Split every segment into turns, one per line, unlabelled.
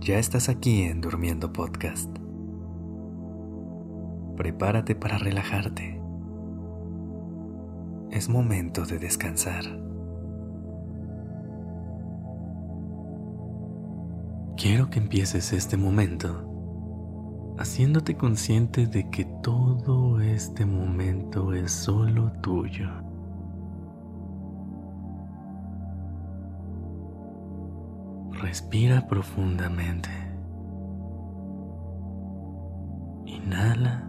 Ya estás aquí en Durmiendo Podcast. Prepárate para relajarte. Es momento de descansar. Quiero que empieces este momento haciéndote consciente de que todo este momento es solo tuyo. Respira profundamente. Inhala.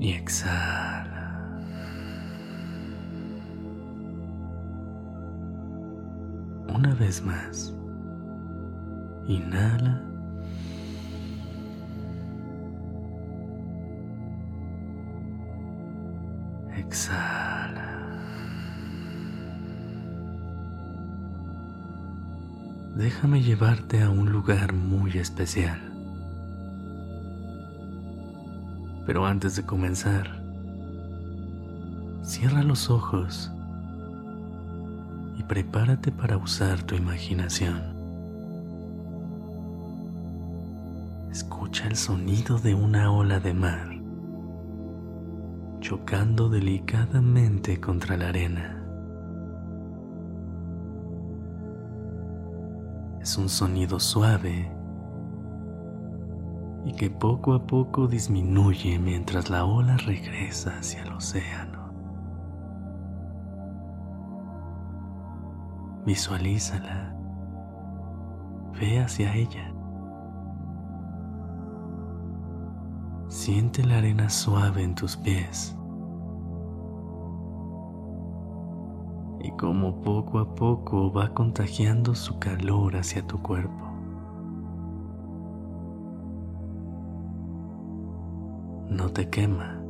Y exhala. Una vez más. Inhala. Exhala. Déjame llevarte a un lugar muy especial. Pero antes de comenzar, cierra los ojos prepárate para usar tu imaginación. Escucha el sonido de una ola de mar chocando delicadamente contra la arena. Es un sonido suave y que poco a poco disminuye mientras la ola regresa hacia el océano. Visualízala. Ve hacia ella. Siente la arena suave en tus pies. Y como poco a poco va contagiando su calor hacia tu cuerpo. No te quema.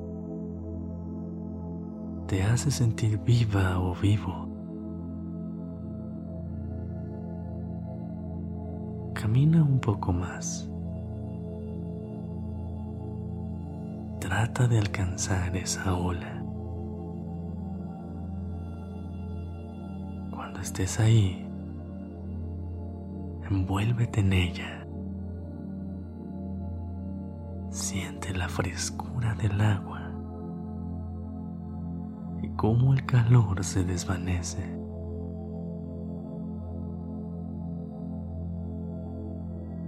Te hace sentir viva o vivo. Camina un poco más. Trata de alcanzar esa ola. Cuando estés ahí, envuélvete en ella. Siente la frescura del agua y cómo el calor se desvanece.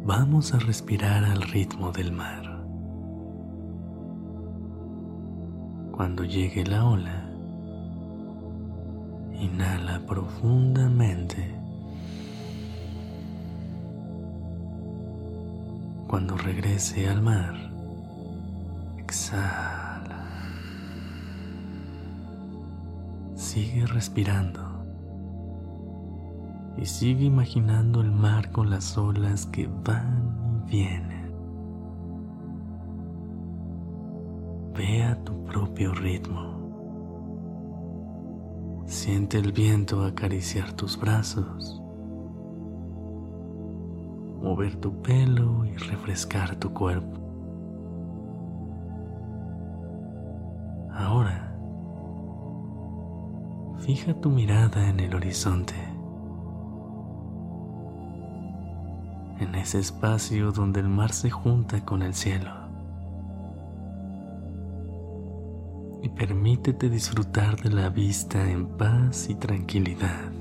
Vamos a respirar al ritmo del mar. Cuando llegue la ola, inhala profundamente. Cuando regrese al mar, exhala. Sigue respirando y sigue imaginando el mar con las olas que van y vienen. Ve a tu propio ritmo. Siente el viento acariciar tus brazos, mover tu pelo y refrescar tu cuerpo. Ahora, fija tu mirada en el horizonte. En ese espacio donde el mar se junta con el cielo. Y permítete disfrutar de la vista en paz y tranquilidad.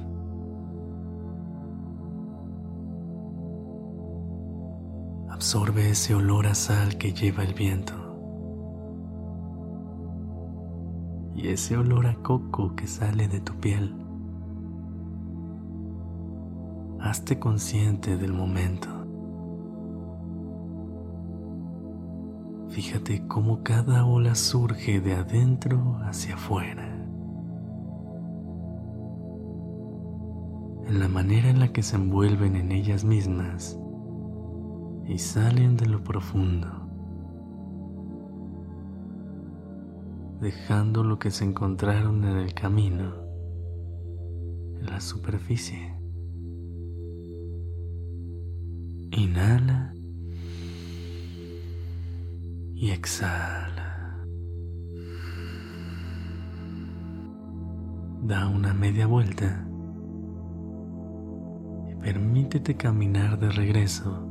Absorbe ese olor a sal que lleva el viento. Y ese olor a coco que sale de tu piel. Hazte consciente del momento. Fíjate cómo cada ola surge de adentro hacia afuera. En la manera en la que se envuelven en ellas mismas y salen de lo profundo, dejando lo que se encontraron en el camino en la superficie. Inhala y exhala. Da una media vuelta y permítete caminar de regreso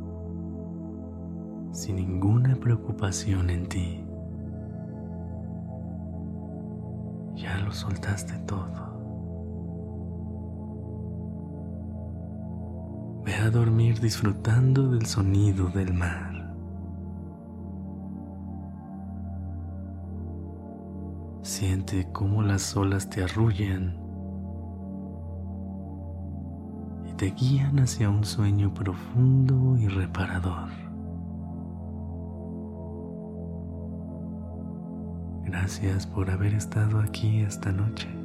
sin ninguna preocupación en ti. Ya lo soltaste todo. Ve a dormir disfrutando del sonido del mar. Siente cómo las olas te arrullan y te guían hacia un sueño profundo y reparador. Gracias por haber estado aquí esta noche.